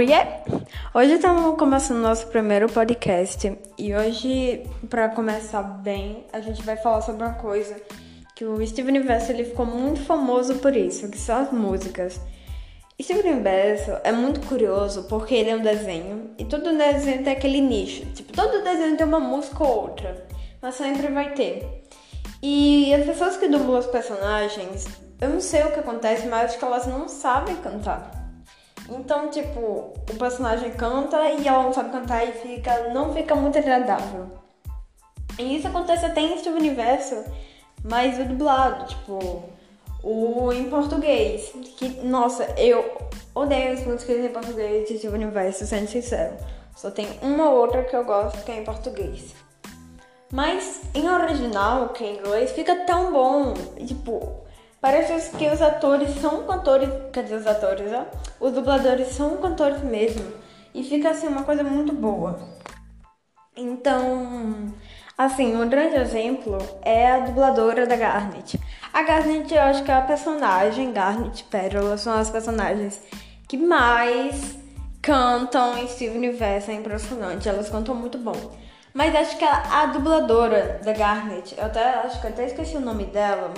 Oiê! Hoje estamos começando nosso primeiro podcast e hoje, para começar bem, a gente vai falar sobre uma coisa que o Steven Universo ele ficou muito famoso por isso, que são as músicas. Steven Universo é muito curioso porque ele é um desenho e todo desenho tem aquele nicho. Tipo, todo desenho tem uma música ou outra, mas sempre vai ter. E as pessoas que dublam os personagens, eu não sei o que acontece, mas acho que elas não sabem cantar. Então, tipo, o personagem canta e ela não sabe cantar e fica, não fica muito agradável. E isso acontece até em Steve Universo, mas o dublado, tipo, o em português. Que, nossa, eu odeio as músicas em português de Steve Universo, sendo sincero. Só tem uma ou outra que eu gosto que é em português. Mas em original, que é em inglês, fica tão bom. Tipo, parece que os atores são cantores. Cadê os atores, ó? Os dubladores são cantores mesmo. E fica assim uma coisa muito boa. Então, assim, um grande exemplo é a dubladora da Garnet. A Garnet, eu acho que é a personagem, Garnet Pérola, são as personagens que mais cantam em Steve Universo, é impressionante. Elas cantam muito bom. Mas acho que a, a, dubladora da Garnet, eu até acho que eu até esqueci o nome dela.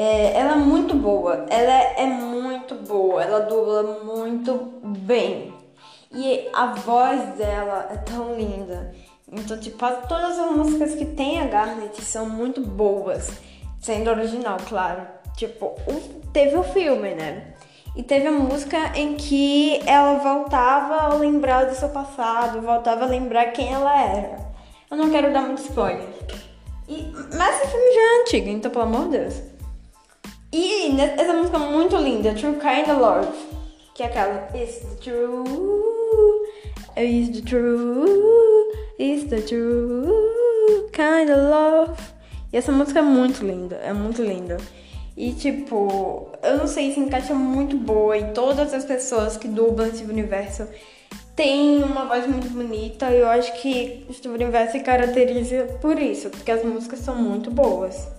É, ela é muito boa. Ela é, é muito boa. Ela dubla muito bem. E a voz dela é tão linda. Então, tipo, todas as músicas que tem a Garnet são muito boas. Sendo original, claro. Tipo, teve o filme, né? E teve a música em que ela voltava a lembrar do seu passado, voltava a lembrar quem ela era. Eu não quero dar muito spoiler. E, mas esse filme já é antigo, então pelo amor de Deus. E essa música é muito linda, True Kind of Love. Que é aquela It's the true, it's the true, it's the true kind of love. E essa música é muito linda, é muito linda. E tipo, eu não sei se encaixa muito boa e todas as pessoas que dublam esse universo têm uma voz muito bonita e eu acho que esse universo se caracteriza por isso, porque as músicas são muito boas.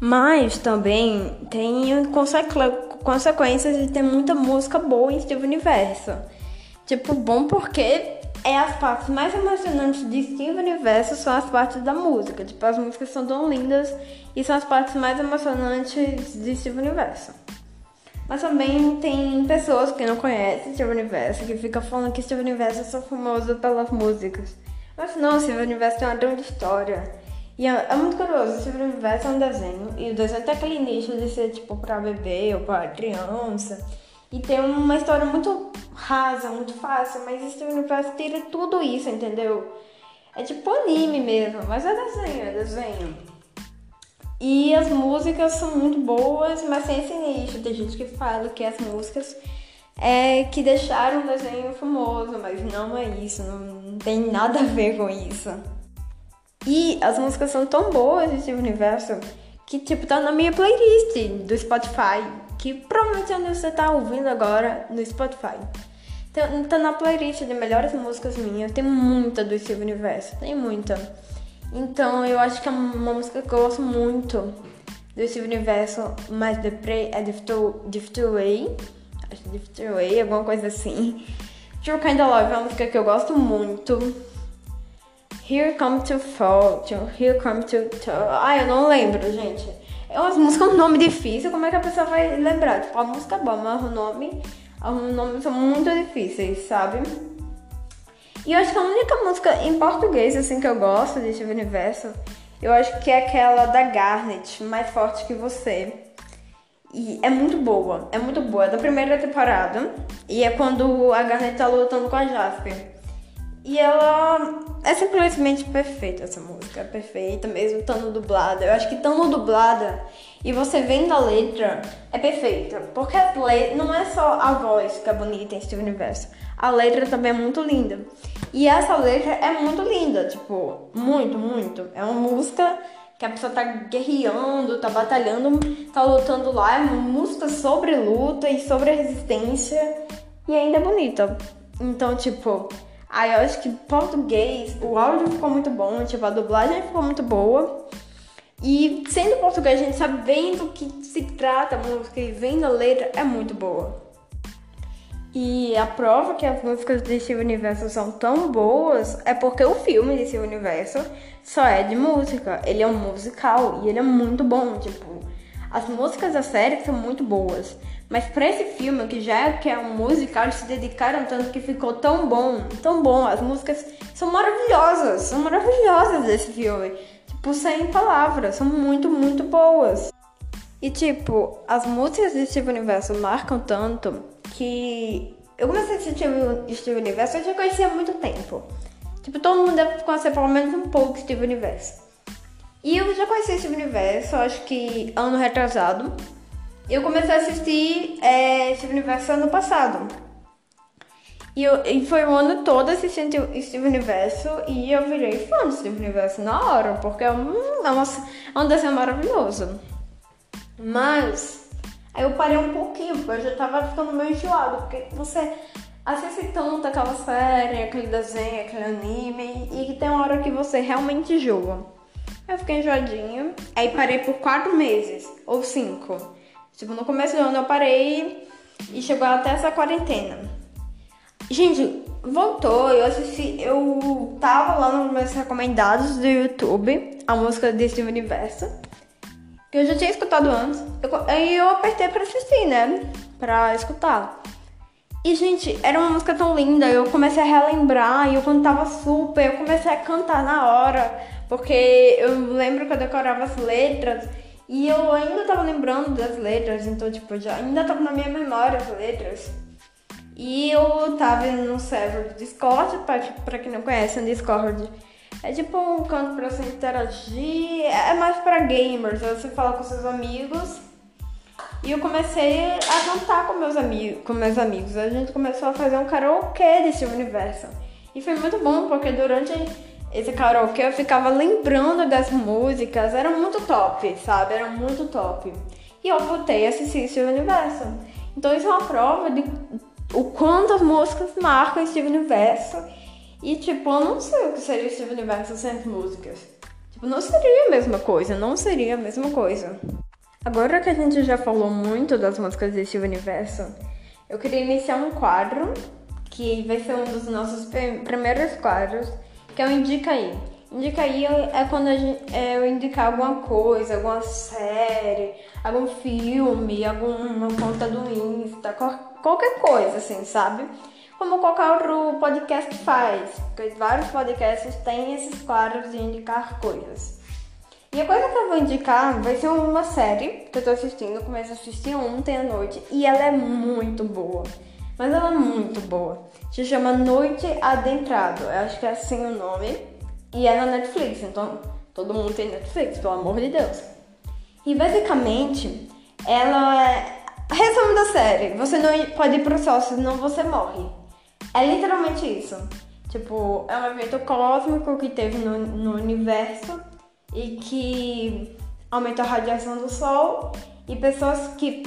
Mas também tem consequências de ter muita música boa em Steve Universo. Tipo, bom porque é as partes mais emocionantes de Steve Universo são as partes da música. Tipo, as músicas são tão lindas e são as partes mais emocionantes de Steve Universo. Mas também tem pessoas que não conhecem Steve Universo, que ficam falando que Steve Universo é só famoso pelas músicas. Mas não, Steve Universo tem uma grande história. E é, é muito curioso, Steve Universo é um desenho, e o desenho tem aquele nicho de ser tipo pra bebê ou pra criança. E tem uma história muito rasa, muito fácil, mas Steven Universe tira tudo isso, entendeu? É tipo anime mesmo, mas é desenho, é desenho. E as músicas são muito boas, mas tem esse nicho. Tem gente que fala que as músicas é que deixaram o desenho famoso, mas não é isso, não tem nada a ver com isso. E as músicas são tão boas desse universo que tipo tá na minha playlist do Spotify que provavelmente você tá ouvindo agora no Spotify. Então, tá na playlist de melhores músicas minhas. Tem muita do Steve Universo, tem muita. Então eu acho que é uma música que eu gosto muito do Steve Universo, mas The Prey é Drift Away. Acho Drift Away, alguma coisa assim. True Kind of Love é uma música que eu gosto muito. Here Come to Fall, Here Come to... Ah, eu não lembro, gente. É músicas, um nome difícil, como é que a pessoa vai lembrar? Tipo, a música é boa, mas o nome, os nomes são muito difíceis, sabe? E eu acho que a única música em português, assim, que eu gosto desse universo, eu acho que é aquela da Garnet, Mais Forte Que Você. E é muito boa, é muito boa. É da primeira temporada. E é quando a Garnet tá lutando com a Jasper. E ela é simplesmente perfeita essa música, é perfeita, mesmo estando dublada. Eu acho que estando dublada e você vendo a letra, é perfeita. Porque a não é só a voz que é bonita em Steve Universo, a letra também é muito linda. E essa letra é muito linda, tipo, muito, muito. É uma música que a pessoa tá guerreando, tá batalhando, tá lutando lá. É uma música sobre luta e sobre resistência e ainda é bonita. Então, tipo, Aí eu acho que português, o áudio ficou muito bom, tipo, a dublagem ficou muito boa. E sendo português, a gente sabendo que se trata a música e vendo a letra, é muito boa. E a prova que as músicas de Steve Universo são tão boas é porque o filme de Steve Universo só é de música. Ele é um musical e ele é muito bom, tipo, as músicas da série são muito boas. Mas para esse filme, que já é que é um musical, eles se dedicaram tanto que ficou tão bom, tão bom. As músicas são maravilhosas, são maravilhosas desse filme. Tipo, sem palavras, são muito, muito boas. E tipo, as músicas de Steve Universo marcam tanto que eu comecei a assistir Steve Universo eu já conhecia há muito tempo. Tipo, todo mundo deve conhecer pelo menos um pouco Steve Universo. E eu já conheci Steve Universo, acho que ano retrasado. Eu comecei a assistir é, Steve Universo ano passado. E, eu, e foi o ano todo assistindo Steve Universo e eu virei fã de Steve Universo na hora, porque é um, é, uma, é um desenho maravilhoso. Mas aí eu parei um pouquinho, porque eu já tava ficando meio enjoado, porque você assiste tanto aquela série, aquele desenho, aquele anime, e tem uma hora que você realmente enjoa. Eu fiquei enjoadinha, aí parei por quatro meses, ou cinco. Tipo, no começo do ano eu parei e chegou até essa quarentena. Gente, voltou, eu assisti, eu tava lá nos meus recomendados do YouTube, a música de Steve Universo, que eu já tinha escutado antes. Eu, aí eu apertei pra assistir, né? Pra escutar. E, gente, era uma música tão linda, eu comecei a relembrar e eu cantava super, eu comecei a cantar na hora, porque eu lembro que eu decorava as letras e eu ainda tava lembrando das letras, então, tipo, já ainda tava na minha memória as letras. E eu tava no server do Discord, pra, pra quem não conhece, o Discord é tipo um canto pra você interagir, é mais pra gamers, você fala com seus amigos. E eu comecei a cantar com meus, amigos, com meus amigos. A gente começou a fazer um karaokê desse universo. E foi muito bom, porque durante esse karaokê eu ficava lembrando das músicas, era muito top, sabe? Era muito top. E eu voltei a assistir esse universo. Então isso é uma prova de o quanto as músicas marcam esse universo. E tipo, eu não sei o que seria esse universo sem as músicas. Tipo, não seria a mesma coisa, não seria a mesma coisa. Agora que a gente já falou muito das músicas desse universo, eu queria iniciar um quadro que vai ser um dos nossos primeiros quadros que é o Indica Aí. Indica Aí é quando gente, é, eu indicar alguma coisa, alguma série, algum filme, alguma conta do Insta, qualquer coisa, assim, sabe? Como qualquer outro podcast faz, porque vários podcasts têm esses quadros de indicar coisas. E a coisa que eu vou indicar vai ser uma série que eu tô assistindo, comecei a assistir ontem à noite e ela é muito boa. Mas ela é muito boa. Se chama Noite Adentrado. Eu acho que é assim o nome. E é na Netflix. Então todo mundo tem Netflix, pelo amor de Deus. E basicamente, ela é. Resumo da série: você não pode ir pro sol, senão você morre. É literalmente isso. Tipo, é um evento cósmico que teve no, no universo e que aumenta a radiação do sol e pessoas que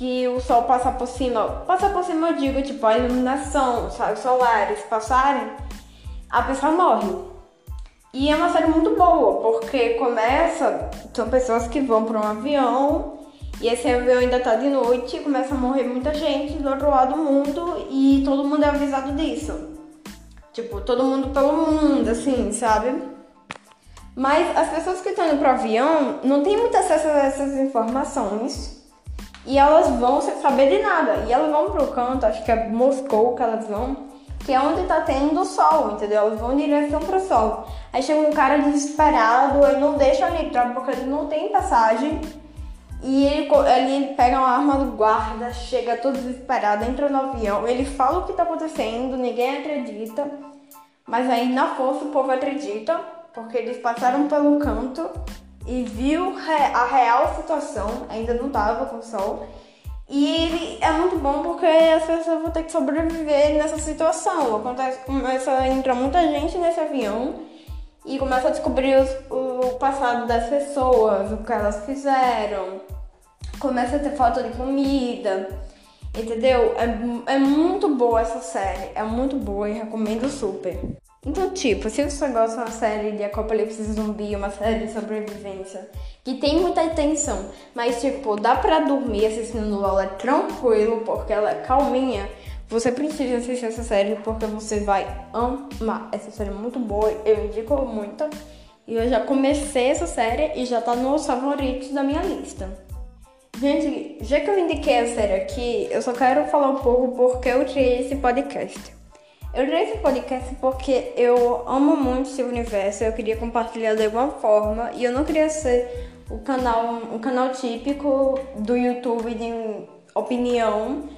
que o sol passa por cima. Passa por cima, eu digo, tipo, a iluminação, os solares passarem, a pessoa morre. E é uma série muito boa, porque começa, são pessoas que vão para um avião, e esse avião ainda tá de noite, começa a morrer muita gente do outro lado do mundo, e todo mundo é avisado disso. Tipo, todo mundo pelo mundo, assim, sabe? Mas as pessoas que estão indo pro avião não têm muito acesso a essas informações e elas vão sem saber de nada. E elas vão pro canto, acho que é Moscou que elas vão, que é onde tá tendo sol, entendeu? Elas vão direção pro sol. Aí chega um cara desesperado, ele não deixa ele entrar porque ele não tem passagem. E ele, ele pega uma arma do guarda, chega todo desesperado, entra no avião, ele fala o que tá acontecendo, ninguém acredita. Mas aí na força o povo acredita, porque eles passaram pelo canto e viu a real situação, ainda não tava com sol. E é muito bom porque as pessoas vão ter que sobreviver nessa situação. Acontece, começa a entrar muita gente nesse avião e começa a descobrir os, o passado das pessoas, o que elas fizeram. Começa a ter falta de comida, entendeu? É, é muito boa essa série, é muito boa e recomendo super. Então, tipo, se você gosta de uma série de apocalipse zumbi, uma série de sobrevivência, que tem muita tensão, mas, tipo, dá pra dormir assistindo ela tranquilo, porque ela é calminha, Você precisa assistir essa série porque você vai amar. Essa série é muito boa, eu indico muito. E eu já comecei essa série e já tá nos favoritos da minha lista. Gente, já que eu indiquei a série aqui, eu só quero falar um pouco porque eu criei esse podcast. Eu criei esse podcast porque eu amo muito esse universo, eu queria compartilhar de alguma forma e eu não queria ser o canal, um canal típico do YouTube de opinião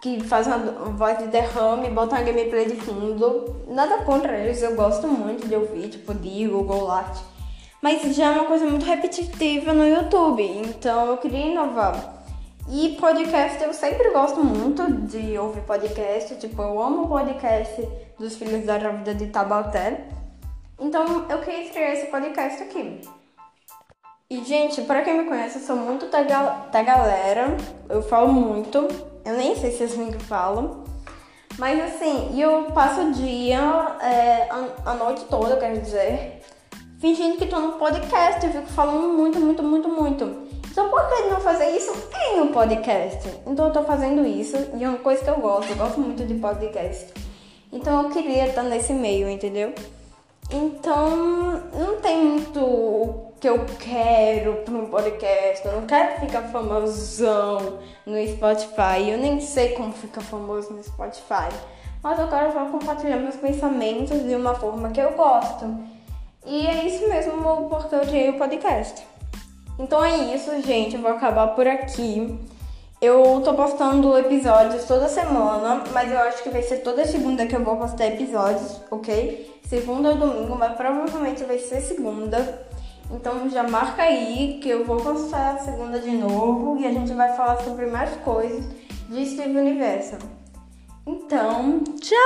que faz uma voz de derrame bota uma gameplay de fundo. Nada contra eles, eu gosto muito de ouvir, tipo Digo, Golat. Mas já é uma coisa muito repetitiva no YouTube, então eu queria inovar. E podcast eu sempre gosto muito de ouvir podcast, tipo, eu amo o podcast dos Filhos da Vida de Tabaté. Então eu queria criar esse podcast aqui. E, gente, para quem me conhece, eu sou muito da, da galera. Eu falo muito. Eu nem sei se assim que falam. Mas, assim, eu passo o dia, é, a, a, noite toda, quero dizer, fingindo que tô no podcast. Eu fico falando muito, muito, muito, muito. Então, por que não fazer isso em um podcast? Então, eu tô fazendo isso e é uma coisa que eu gosto. Eu gosto muito de podcast. Então, eu queria estar nesse meio, entendeu? Então, não tem muito que eu quero para um podcast. Eu não quero ficar famosão no Spotify. Eu nem sei como fica famoso no Spotify. Mas eu quero só compartilhar meus pensamentos de uma forma que eu gosto. E é isso mesmo porque eu criei o podcast. Então é isso, gente. Eu vou acabar por aqui. Eu tô postando episódios toda semana, mas eu acho que vai ser toda segunda que eu vou postar episódios, ok? Segunda ou domingo, mas provavelmente vai ser segunda. Então já marca aí que eu vou postar a segunda de novo e a gente vai falar sobre mais coisas de Steve Universo. Então, tchau!